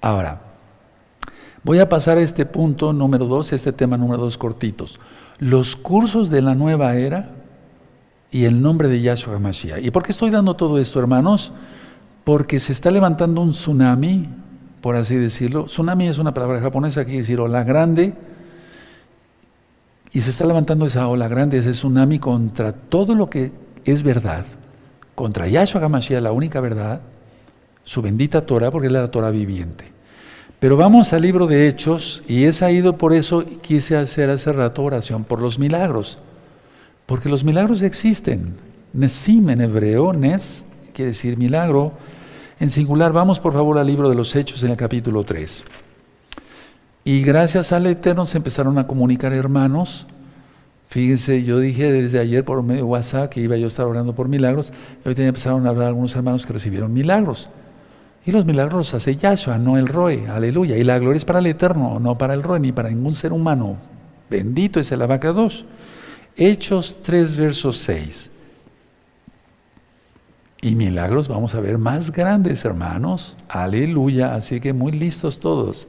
Ahora, voy a pasar a este punto número dos, este tema número dos cortitos. Los cursos de la nueva era y el nombre de Yahshua HaMashiach. ¿Y por qué estoy dando todo esto, hermanos? Porque se está levantando un tsunami, por así decirlo. Tsunami es una palabra japonesa, quiere decir ola grande. Y se está levantando esa ola grande, ese tsunami contra todo lo que es verdad. Contra Yahshua HaMashiach, la única verdad, su bendita Torah, porque es la Torah viviente. Pero vamos al libro de Hechos, y es ahí por eso quise hacer hace rato oración por los milagros. Porque los milagros existen. Nesim en hebreo, Nes quiere decir milagro. En singular, vamos por favor al libro de los Hechos en el capítulo 3. Y gracias al Eterno se empezaron a comunicar hermanos. Fíjense, yo dije desde ayer por medio de WhatsApp que iba yo a estar orando por milagros. Y hoy empezaron a hablar algunos hermanos que recibieron milagros. Y los milagros los hace Yahshua, no el Roe. Aleluya. Y la gloria es para el Eterno, no para el Roe, ni para ningún ser humano. Bendito es el abacados. Hechos 3, versos 6. Y milagros vamos a ver más grandes, hermanos. Aleluya. Así que muy listos todos.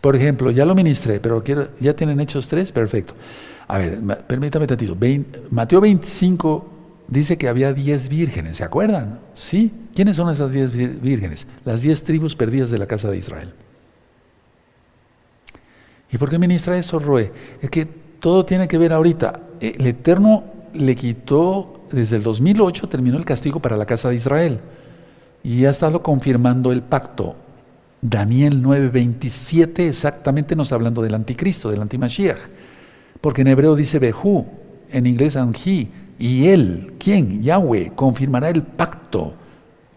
Por ejemplo, ya lo ministré, pero quiero, ¿ya tienen Hechos 3? Perfecto. A ver, permítame tantito. Mateo 25 dice que había 10 vírgenes, ¿se acuerdan? Sí. ¿Quiénes son esas 10 vírgenes? Las 10 tribus perdidas de la casa de Israel. ¿Y por qué ministra eso, Roe? Es que todo tiene que ver ahorita. El Eterno le quitó, desde el 2008 terminó el castigo para la casa de Israel y ha estado confirmando el pacto. Daniel 9:27 exactamente nos hablando del anticristo, del antimashiach. Porque en hebreo dice Behu, en inglés Anji, y él, ¿quién? Yahweh, confirmará el pacto,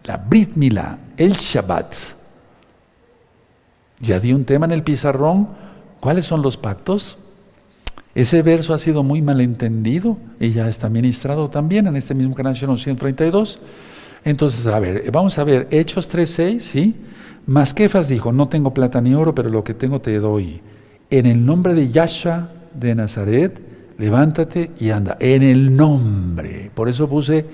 la Brit Mila, el Shabbat. Ya di un tema en el pizarrón. ¿Cuáles son los pactos? Ese verso ha sido muy malentendido y ya está ministrado también en este mismo canal 132. Entonces, a ver, vamos a ver, Hechos 3.6, ¿sí? Masquefas dijo, no tengo plata ni oro, pero lo que tengo te doy. En el nombre de Yahshua de Nazaret, levántate y anda. En el nombre. Por eso puse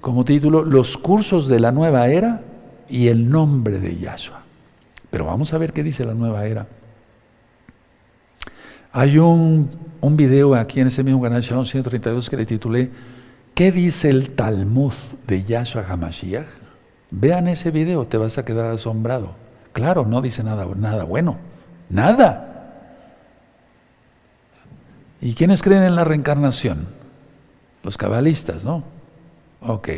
como título los cursos de la nueva era y el nombre de Yahshua. Pero vamos a ver qué dice la nueva era. Hay un, un video aquí en ese mismo canal, Shalom 132, que le titulé ¿Qué dice el Talmud de Yahshua Hamashiach? Vean ese video, te vas a quedar asombrado. Claro, no dice nada, nada bueno. Nada. ¿Y quiénes creen en la reencarnación? Los cabalistas, ¿no? Ok.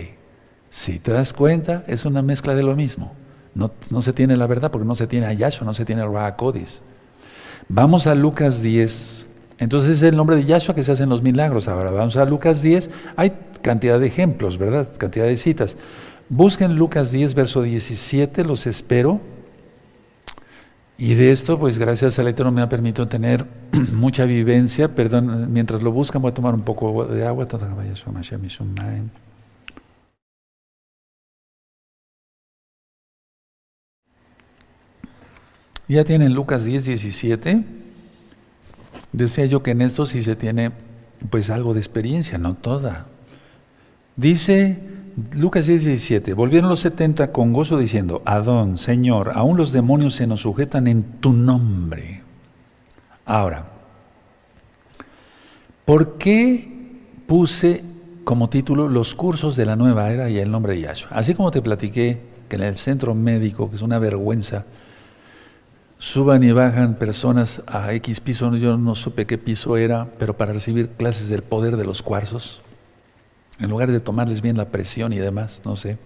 Si te das cuenta, es una mezcla de lo mismo. No, no se tiene la verdad porque no se tiene a Yahshua, no se tiene a Rahakodis. Vamos a Lucas 10. Entonces es el nombre de Yahshua que se hacen los milagros. Ahora vamos a Lucas 10. Hay cantidad de ejemplos, ¿verdad? Cantidad de citas. Busquen Lucas 10, verso 17, los espero. Y de esto, pues gracias al Eterno me ha permitido tener mucha vivencia. Perdón, mientras lo buscan voy a tomar un poco de agua. Ya tienen Lucas 10, 17. Decía yo que en esto sí se tiene pues algo de experiencia, no toda. Dice Lucas 10, 17, volvieron los 70 con gozo diciendo, Adón, Señor, aún los demonios se nos sujetan en tu nombre. Ahora, ¿por qué puse como título los cursos de la nueva era y el nombre de Yahshua? Así como te platiqué que en el centro médico, que es una vergüenza, suban y bajan personas a X piso, yo no supe qué piso era, pero para recibir clases del poder de los cuarzos, en lugar de tomarles bien la presión y demás, no sé.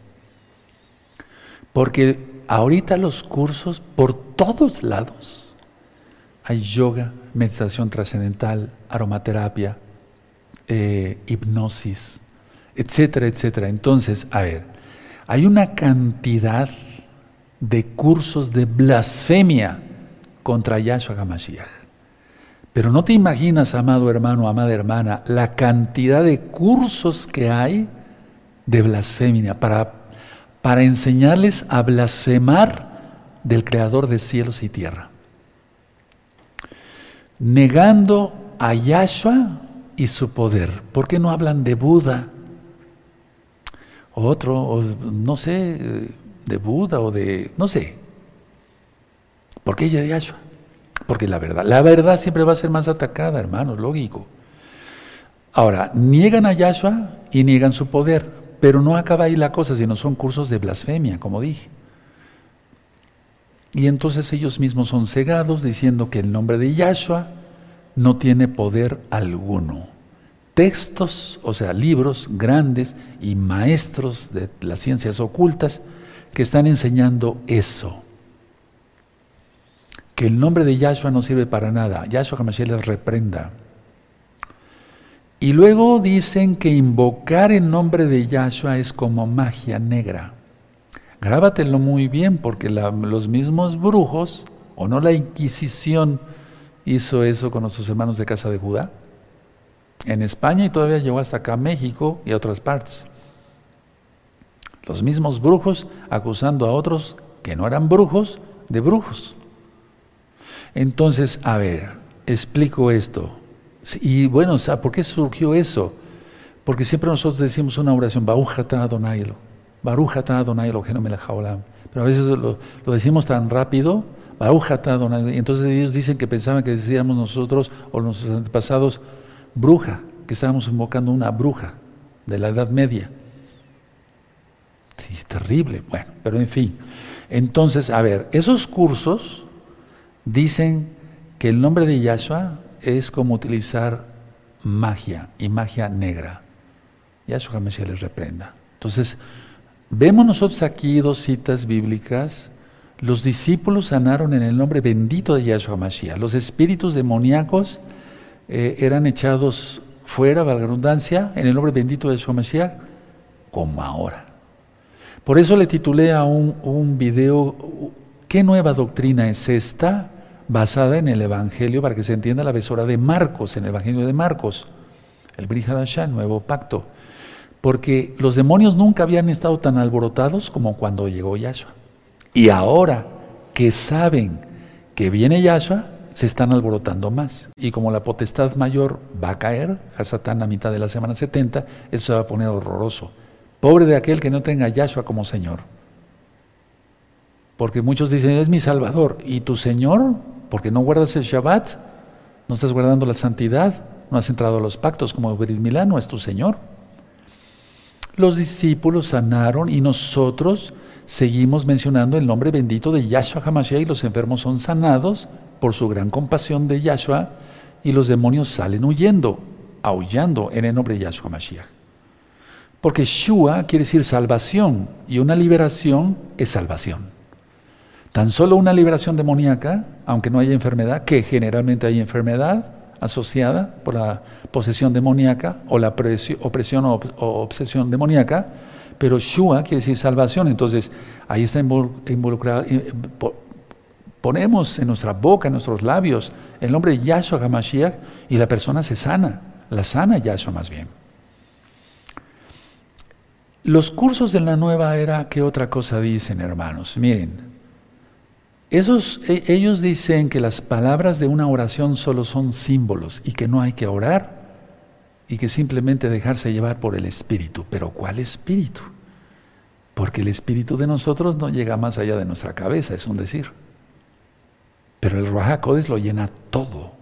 Porque ahorita los cursos por todos lados hay yoga, meditación trascendental, aromaterapia, eh, hipnosis, etcétera, etcétera. Entonces, a ver, hay una cantidad de cursos de blasfemia contra Yahshua HaMashiach. Pero no te imaginas, amado hermano, amada hermana, la cantidad de cursos que hay de blasfemia para, para enseñarles a blasfemar del Creador de cielos y tierra. Negando a Yahshua y su poder. ¿Por qué no hablan de Buda? Otro, no sé, de Buda o de, no sé. ¿Por qué ella de Yahshua? Porque la verdad, la verdad siempre va a ser más atacada, hermanos, lógico. Ahora, niegan a Yahshua y niegan su poder, pero no acaba ahí la cosa, sino son cursos de blasfemia, como dije. Y entonces ellos mismos son cegados diciendo que el nombre de Yahshua no tiene poder alguno. Textos, o sea, libros grandes y maestros de las ciencias ocultas que están enseñando eso. Que el nombre de Yahshua no sirve para nada. Yahshua Hamashiach les reprenda. Y luego dicen que invocar el nombre de Yahshua es como magia negra. Grábatelo muy bien porque los mismos brujos, o no la Inquisición hizo eso con nuestros hermanos de Casa de Judá, en España y todavía llegó hasta acá México y a otras partes. Los mismos brujos acusando a otros que no eran brujos de brujos. Entonces, a ver, explico esto. Y bueno, ¿por qué surgió eso? Porque siempre nosotros decimos una oración, Barujata Adonai, Barujata Adonai Pero a veces lo, decimos tan rápido, Barujata Adonai. Y entonces ellos dicen que pensaban que decíamos nosotros o nuestros antepasados bruja, que estábamos invocando una bruja de la Edad Media. Sí, terrible. Bueno, pero en fin. Entonces, a ver, esos cursos dicen que el nombre de Yahshua es como utilizar magia y magia negra. Yahshua Hamashiach les reprenda. Entonces, vemos nosotros aquí dos citas bíblicas. Los discípulos sanaron en el nombre bendito de Yahshua Hamashiach. Los espíritus demoníacos eh, eran echados fuera, valga redundancia, en el nombre bendito de Yahshua Hamashiach, como ahora. Por eso le titulé a un video, ¿qué nueva doctrina es esta? basada en el Evangelio, para que se entienda la besora de Marcos, en el Evangelio de Marcos, el Brihadashah, el nuevo pacto. Porque los demonios nunca habían estado tan alborotados como cuando llegó Yahshua. Y ahora que saben que viene Yahshua, se están alborotando más. Y como la potestad mayor va a caer, Hasatán a mitad de la semana 70, eso se va a poner horroroso. Pobre de aquel que no tenga Yahshua como Señor. Porque muchos dicen, es mi Salvador. ¿Y tu Señor? porque no guardas el Shabbat, no estás guardando la santidad, no has entrado a los pactos como Brit Milano, es tu Señor. Los discípulos sanaron y nosotros seguimos mencionando el nombre bendito de Yahshua HaMashiach y los enfermos son sanados por su gran compasión de Yahshua y los demonios salen huyendo, aullando en el nombre de Yahshua HaMashiach. Porque Shua quiere decir salvación y una liberación es salvación. Tan solo una liberación demoníaca, aunque no haya enfermedad, que generalmente hay enfermedad asociada por la posesión demoníaca o la opresión o obsesión demoníaca, pero Shua quiere decir salvación, entonces ahí está involucrado, ponemos en nuestra boca, en nuestros labios, el nombre de Yahshua HaMashiach y la persona se sana, la sana Yahshua más bien. Los cursos de la nueva era, ¿qué otra cosa dicen, hermanos? Miren, esos, e, ellos dicen que las palabras de una oración solo son símbolos y que no hay que orar y que simplemente dejarse llevar por el Espíritu. Pero ¿cuál Espíritu? Porque el Espíritu de nosotros no llega más allá de nuestra cabeza, es un decir. Pero el Rahakodes lo llena todo.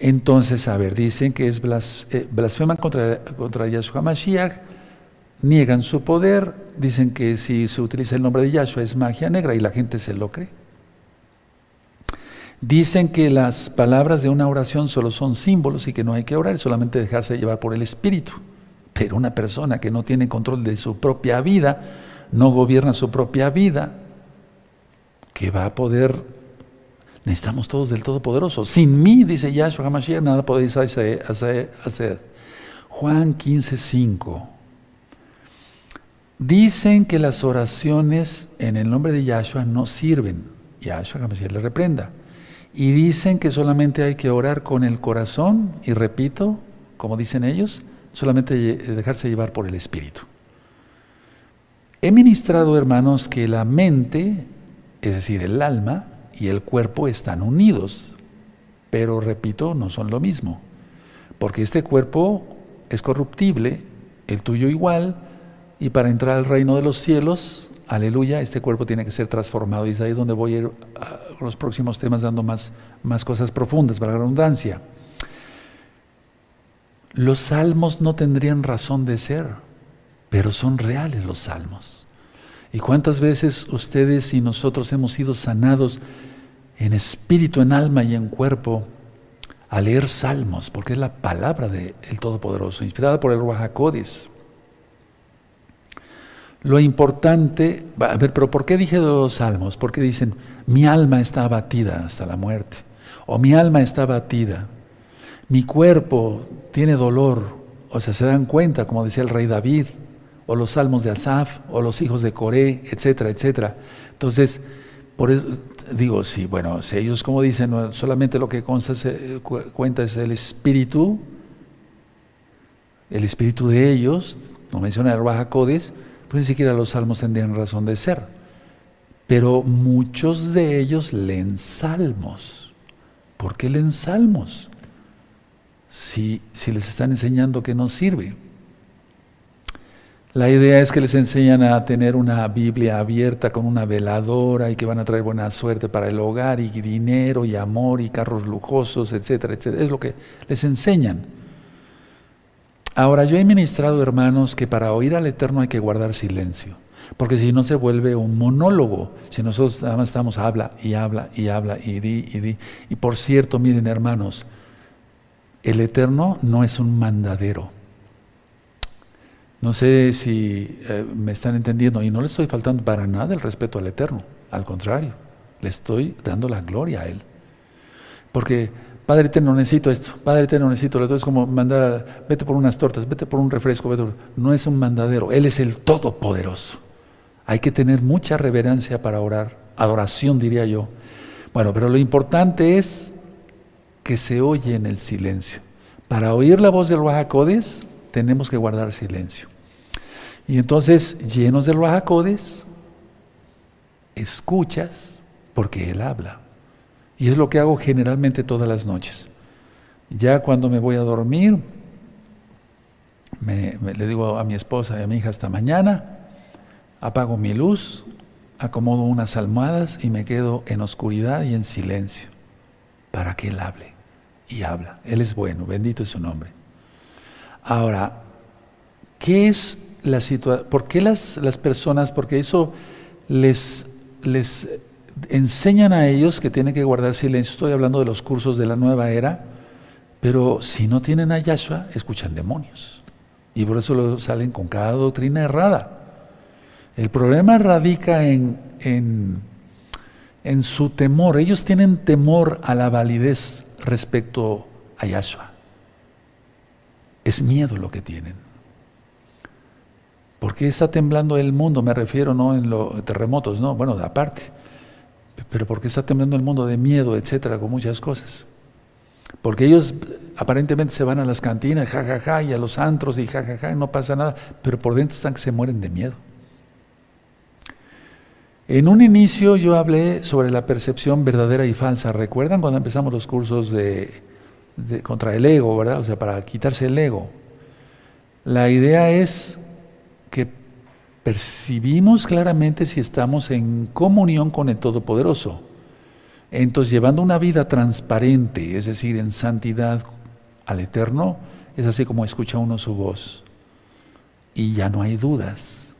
Entonces, a ver, dicen que es eh, blasfeman contra, contra Yahshua Mashiach, niegan su poder, dicen que si se utiliza el nombre de Yahshua es magia negra y la gente se lo cree. Dicen que las palabras de una oración solo son símbolos y que no hay que orar, solamente dejarse llevar por el Espíritu. Pero una persona que no tiene control de su propia vida, no gobierna su propia vida, que va a poder, necesitamos todos del Todopoderoso. Sin mí, dice Yahshua HaMashiach, nada podéis hacer. Juan 15, 5. Dicen que las oraciones en el nombre de Yahshua no sirven. Yahshua le reprenda. Y dicen que solamente hay que orar con el corazón, y repito, como dicen ellos, solamente dejarse llevar por el Espíritu. He ministrado, hermanos, que la mente, es decir, el alma y el cuerpo están unidos, pero repito, no son lo mismo, porque este cuerpo es corruptible, el tuyo igual, y para entrar al reino de los cielos aleluya, este cuerpo tiene que ser transformado. Y es ahí donde voy a ir a los próximos temas dando más, más cosas profundas, para la redundancia. Los salmos no tendrían razón de ser, pero son reales los salmos. ¿Y cuántas veces ustedes y nosotros hemos sido sanados en espíritu, en alma y en cuerpo a leer salmos? Porque es la palabra del Todopoderoso, inspirada por el Ruajacodes. Lo importante, a ver, pero ¿por qué dije los salmos? Porque dicen, mi alma está abatida hasta la muerte, o mi alma está abatida, mi cuerpo tiene dolor, o sea, se dan cuenta, como decía el rey David, o los salmos de Asaf, o los hijos de Coré, etcétera, etcétera. Entonces, por eso digo, sí, bueno, si ellos como dicen, solamente lo que consta cuenta es el espíritu, el espíritu de ellos, no menciona el Baja Codes, pues ni siquiera los salmos tendrían razón de ser. Pero muchos de ellos leen salmos. ¿Por qué leen salmos? Si, si les están enseñando que no sirve. La idea es que les enseñan a tener una Biblia abierta con una veladora y que van a traer buena suerte para el hogar y dinero y amor y carros lujosos, etcétera, etcétera. Es lo que les enseñan. Ahora, yo he ministrado, hermanos, que para oír al Eterno hay que guardar silencio, porque si no se vuelve un monólogo, si nosotros nada más estamos habla y habla y habla y di y di. Y por cierto, miren, hermanos, el Eterno no es un mandadero. No sé si eh, me están entendiendo, y no le estoy faltando para nada el respeto al Eterno, al contrario, le estoy dando la gloria a Él. Porque Padre eterno, necesito esto. Padre eterno, necesito esto. Es como mandar, vete por unas tortas, vete por un refresco. No es un mandadero, Él es el Todopoderoso. Hay que tener mucha reverencia para orar, adoración diría yo. Bueno, pero lo importante es que se oye en el silencio. Para oír la voz del Rahacodes tenemos que guardar silencio. Y entonces, llenos del Rahacodes, escuchas porque Él habla. Y es lo que hago generalmente todas las noches. Ya cuando me voy a dormir, le digo a mi esposa y a mi hija hasta mañana, apago mi luz, acomodo unas almohadas y me quedo en oscuridad y en silencio para que Él hable. Y habla. Él es bueno, bendito es su nombre. Ahora, ¿qué es la situación? ¿Por qué las, las personas, porque eso les, les enseñan a ellos que tienen que guardar silencio. Estoy hablando de los cursos de la nueva era, pero si no tienen a Yahshua, escuchan demonios. Y por eso salen con cada doctrina errada. El problema radica en, en, en su temor. Ellos tienen temor a la validez respecto a Yahshua. Es miedo lo que tienen. ¿Por qué está temblando el mundo? Me refiero no en los terremotos, no, bueno, aparte pero ¿por qué está temblando el mundo de miedo, etcétera, con muchas cosas? Porque ellos aparentemente se van a las cantinas, jajaja, y a los antros, y jajaja, y no pasa nada, pero por dentro están que se mueren de miedo. En un inicio yo hablé sobre la percepción verdadera y falsa. ¿Recuerdan cuando empezamos los cursos de, contra el ego, verdad? O sea, para quitarse el ego. La idea es que percibimos claramente si estamos en comunión con el Todopoderoso. Entonces, llevando una vida transparente, es decir, en santidad al Eterno, es así como escucha uno su voz. Y ya no hay dudas.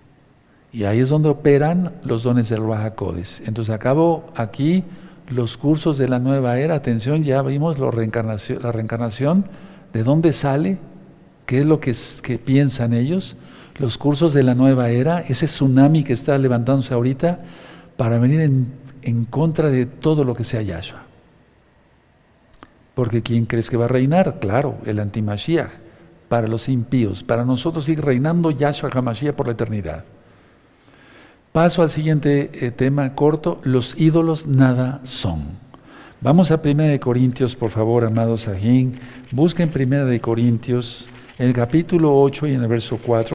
Y ahí es donde operan los dones del Rahakodes. Entonces, acabo aquí los cursos de la nueva era. Atención, ya vimos la reencarnación, la reencarnación de dónde sale, qué es lo que piensan ellos los cursos de la nueva era, ese tsunami que está levantándose ahorita para venir en, contra de todo lo que sea Yahshua. Porque ¿quién crees que va a reinar? Claro, el antimashiach, para los impíos. Para nosotros sigue reinando Yahshua HaMashiach por la eternidad. Paso al siguiente eh, tema corto, los ídolos nada son. Vamos a 1 Corintios, por favor, amados Sajín. Busquen 1 Corintios, en el capítulo 8 y en el verso 4.